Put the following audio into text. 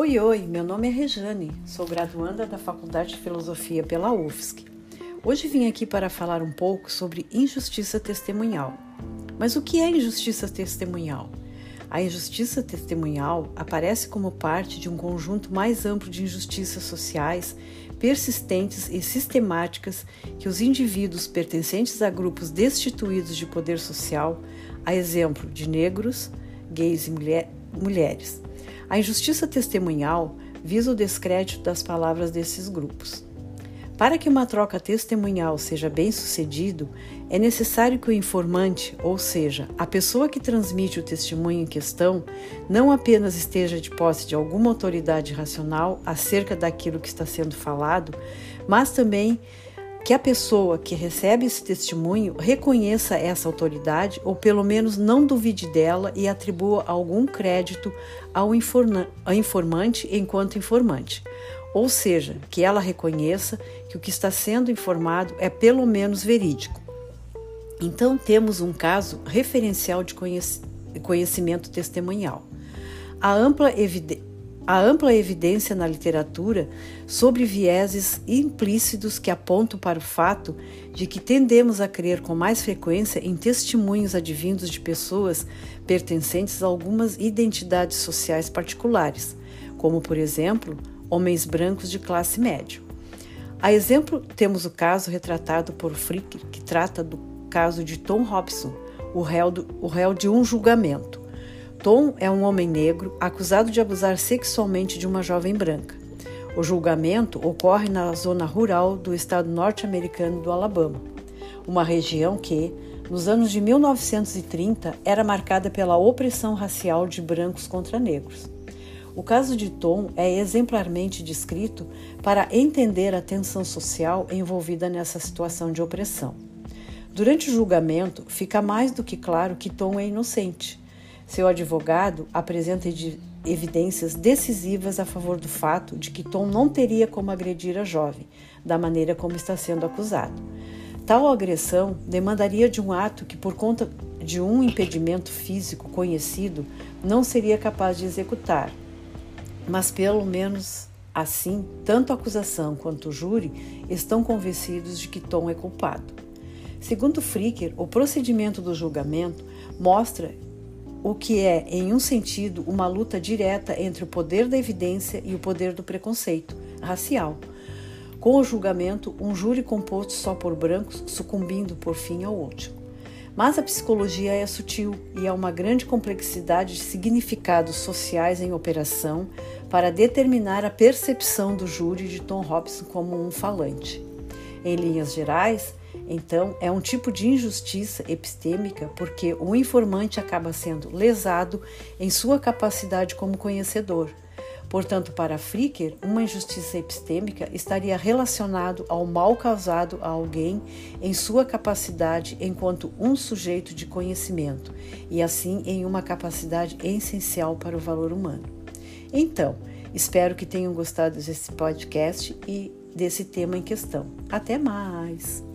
Oi, oi, meu nome é Rejane, sou graduanda da Faculdade de Filosofia pela UFSC. Hoje vim aqui para falar um pouco sobre injustiça testemunhal. Mas o que é injustiça testemunhal? A injustiça testemunhal aparece como parte de um conjunto mais amplo de injustiças sociais persistentes e sistemáticas que os indivíduos pertencentes a grupos destituídos de poder social, a exemplo de negros, gays e mulher, mulheres. A injustiça testemunhal visa o descrédito das palavras desses grupos. Para que uma troca testemunhal seja bem sucedido, é necessário que o informante, ou seja, a pessoa que transmite o testemunho em questão, não apenas esteja de posse de alguma autoridade racional acerca daquilo que está sendo falado, mas também que a pessoa que recebe esse testemunho reconheça essa autoridade ou pelo menos não duvide dela e atribua algum crédito ao informante enquanto informante ou seja, que ela reconheça que o que está sendo informado é pelo menos verídico. Então, temos um caso referencial de conhecimento testemunhal. A ampla, a ampla evidência na literatura sobre vieses implícitos que apontam para o fato de que tendemos a crer com mais frequência em testemunhos advindos de pessoas pertencentes a algumas identidades sociais particulares, como, por exemplo, homens brancos de classe média. A exemplo, temos o caso retratado por Frick, que trata do caso de Tom Robson, o réu, do, o réu de um julgamento. Tom é um homem negro acusado de abusar sexualmente de uma jovem branca. O julgamento ocorre na zona rural do estado norte-americano do Alabama, uma região que, nos anos de 1930, era marcada pela opressão racial de brancos contra negros. O caso de Tom é exemplarmente descrito para entender a tensão social envolvida nessa situação de opressão. Durante o julgamento, fica mais do que claro que Tom é inocente. Seu advogado apresenta evidências decisivas a favor do fato de que Tom não teria como agredir a jovem, da maneira como está sendo acusado. Tal agressão demandaria de um ato que, por conta de um impedimento físico conhecido, não seria capaz de executar, mas pelo menos assim, tanto a acusação quanto o júri estão convencidos de que Tom é culpado. Segundo Fricker, o procedimento do julgamento mostra o que é, em um sentido, uma luta direta entre o poder da evidência e o poder do preconceito racial. Com o julgamento, um júri composto só por brancos sucumbindo por fim ao último. Mas a psicologia é sutil e há uma grande complexidade de significados sociais em operação para determinar a percepção do júri de Tom Robson como um falante. Em linhas gerais, então, é um tipo de injustiça epistêmica porque o informante acaba sendo lesado em sua capacidade como conhecedor Portanto, para Fricker, uma injustiça epistêmica estaria relacionado ao mal causado a alguém em sua capacidade enquanto um sujeito de conhecimento, e assim em uma capacidade essencial para o valor humano. Então, espero que tenham gostado desse podcast e desse tema em questão. Até mais!